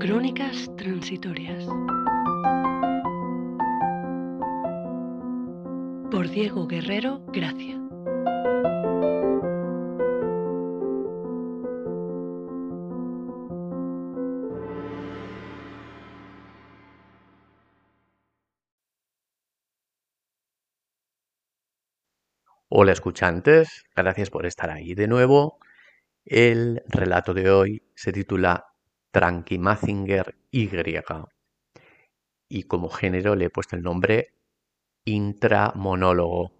Crónicas transitorias. Por Diego Guerrero Gracia. Hola escuchantes, gracias por estar ahí de nuevo. El relato de hoy se titula Tranqui Mazinger Y y como género le he puesto el nombre intramonólogo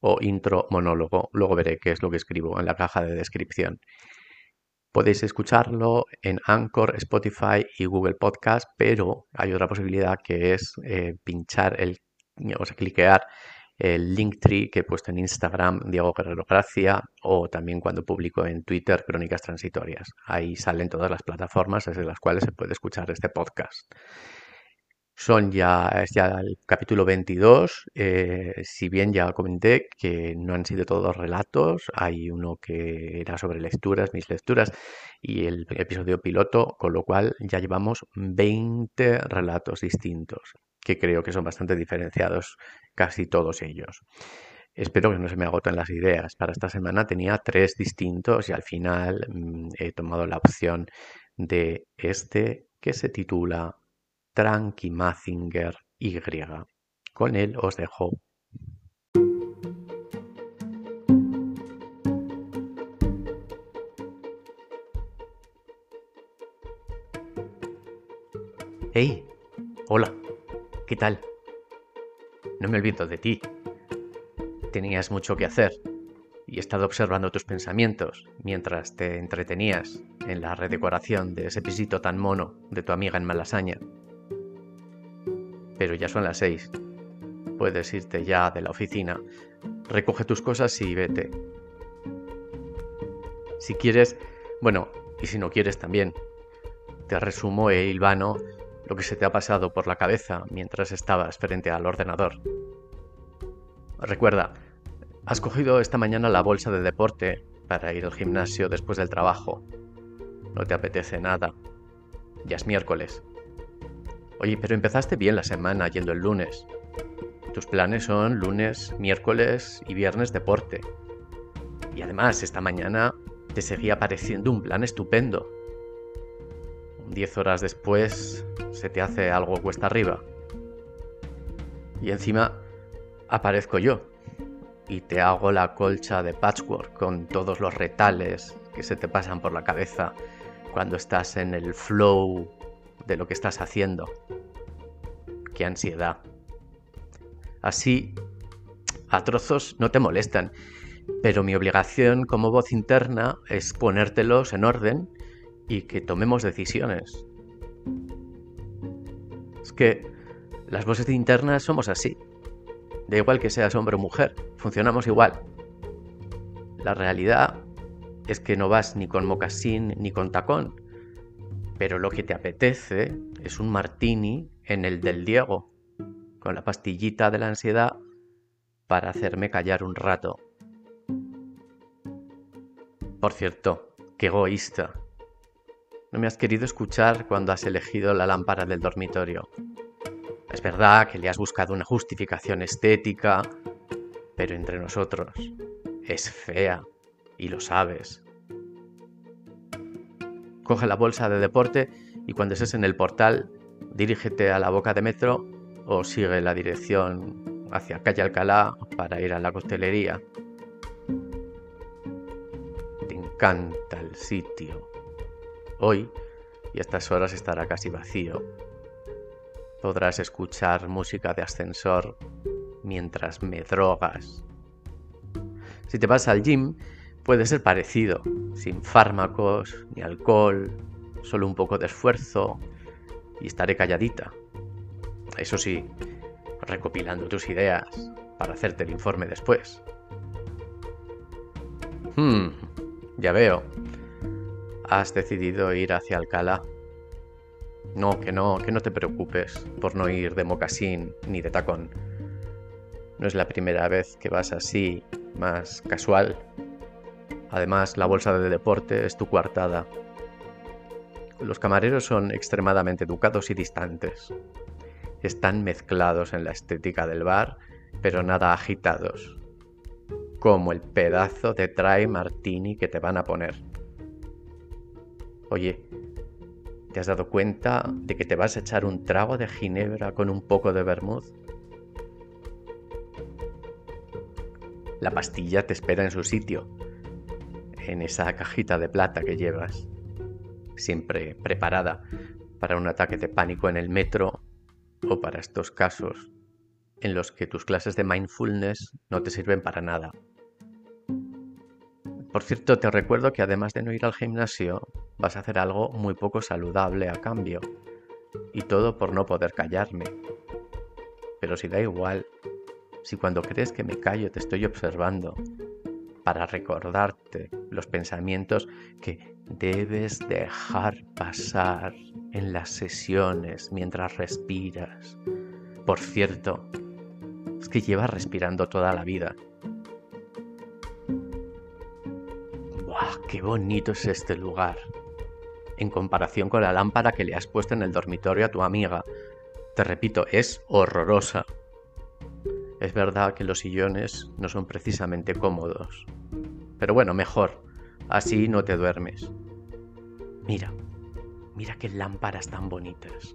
o intro monólogo. Luego veré qué es lo que escribo en la caja de descripción. Podéis escucharlo en Anchor, Spotify y Google Podcast, pero hay otra posibilidad que es eh, pinchar el, o sea, cliquear el Linktree que he puesto en Instagram, Diego Guerrero Gracia, o también cuando publico en Twitter Crónicas Transitorias. Ahí salen todas las plataformas desde las cuales se puede escuchar este podcast. Son ya, es ya el capítulo 22, eh, si bien ya comenté que no han sido todos relatos, hay uno que era sobre lecturas, mis lecturas, y el episodio piloto, con lo cual ya llevamos 20 relatos distintos que creo que son bastante diferenciados casi todos ellos. Espero que no se me agoten las ideas. Para esta semana tenía tres distintos y al final mm, he tomado la opción de este que se titula Tranqui Mazinger Y. Con él os dejo. Hey, hola. ¿Qué tal? No me olvido de ti. Tenías mucho que hacer y he estado observando tus pensamientos mientras te entretenías en la redecoración de ese pisito tan mono de tu amiga en Malasaña. Pero ya son las seis. Puedes irte ya de la oficina. Recoge tus cosas y vete. Si quieres, bueno, y si no quieres también, te resumo e hilvano lo que se te ha pasado por la cabeza mientras estabas frente al ordenador. Recuerda, has cogido esta mañana la bolsa de deporte para ir al gimnasio después del trabajo. No te apetece nada. Ya es miércoles. Oye, pero empezaste bien la semana yendo el lunes. Tus planes son lunes, miércoles y viernes deporte. Y además, esta mañana te seguía pareciendo un plan estupendo. Diez horas después se te hace algo cuesta arriba. Y encima aparezco yo y te hago la colcha de patchwork con todos los retales que se te pasan por la cabeza cuando estás en el flow de lo que estás haciendo. Qué ansiedad. Así, a trozos no te molestan, pero mi obligación como voz interna es ponértelos en orden y que tomemos decisiones. Es que las voces internas somos así. Da igual que seas hombre o mujer, funcionamos igual. La realidad es que no vas ni con mocasín ni con tacón, pero lo que te apetece es un martini en el del Diego, con la pastillita de la ansiedad para hacerme callar un rato. Por cierto, qué egoísta. No me has querido escuchar cuando has elegido la lámpara del dormitorio. Es verdad que le has buscado una justificación estética, pero entre nosotros es fea y lo sabes. Coge la bolsa de deporte y cuando estés en el portal, dirígete a la boca de metro o sigue la dirección hacia calle Alcalá para ir a la costelería. Te encanta el sitio. Hoy, y a estas horas estará casi vacío, podrás escuchar música de ascensor mientras me drogas. Si te vas al gym, puede ser parecido, sin fármacos ni alcohol, solo un poco de esfuerzo y estaré calladita. Eso sí, recopilando tus ideas para hacerte el informe después. Hmm, ya veo has decidido ir hacia Alcalá. No, que no, que no te preocupes por no ir de mocasín ni de tacón. No es la primera vez que vas así, más casual. Además, la bolsa de deporte es tu coartada. Los camareros son extremadamente educados y distantes. Están mezclados en la estética del bar, pero nada agitados. Como el pedazo de dry martini que te van a poner. Oye, ¿te has dado cuenta de que te vas a echar un trago de ginebra con un poco de vermouth? La pastilla te espera en su sitio, en esa cajita de plata que llevas, siempre preparada para un ataque de pánico en el metro o para estos casos en los que tus clases de mindfulness no te sirven para nada. Por cierto, te recuerdo que además de no ir al gimnasio, vas a hacer algo muy poco saludable a cambio. Y todo por no poder callarme. Pero si da igual, si cuando crees que me callo te estoy observando, para recordarte los pensamientos que debes dejar pasar en las sesiones mientras respiras. Por cierto, es que llevas respirando toda la vida. Qué bonito es este lugar! En comparación con la lámpara que le has puesto en el dormitorio a tu amiga. Te repito, es horrorosa. Es verdad que los sillones no son precisamente cómodos. Pero bueno, mejor. Así no te duermes. Mira, mira qué lámparas tan bonitas.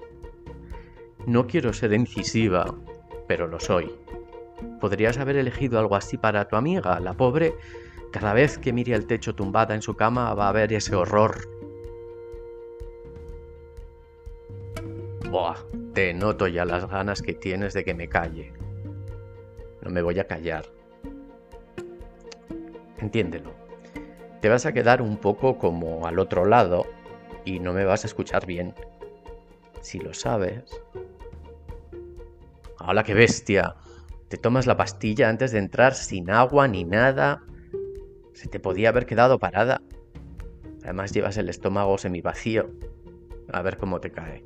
No quiero ser incisiva, pero lo soy. Podrías haber elegido algo así para tu amiga, la pobre. Cada vez que mire el techo tumbada en su cama va a ver ese horror. Buah, te noto ya las ganas que tienes de que me calle. No me voy a callar. Entiéndelo. Te vas a quedar un poco como al otro lado y no me vas a escuchar bien. Si lo sabes. ¡Hala, qué bestia! Te tomas la pastilla antes de entrar sin agua ni nada. Se te podía haber quedado parada. Además llevas el estómago semivacío. A ver cómo te cae.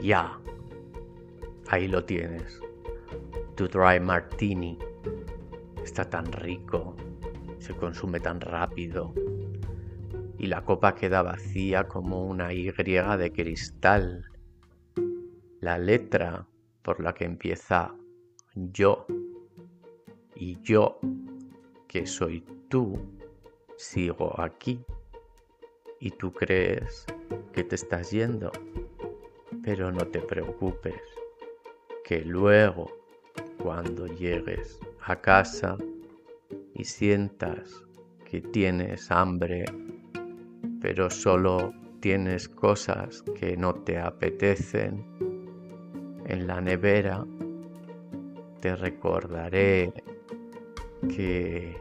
Ya. Ahí lo tienes to dry martini. Está tan rico, se consume tan rápido. Y la copa queda vacía como una Y de cristal. La letra por la que empieza yo y yo, que soy tú, sigo aquí. Y tú crees que te estás yendo. Pero no te preocupes, que luego cuando llegues a casa y sientas que tienes hambre, pero solo tienes cosas que no te apetecen, en la nevera te recordaré que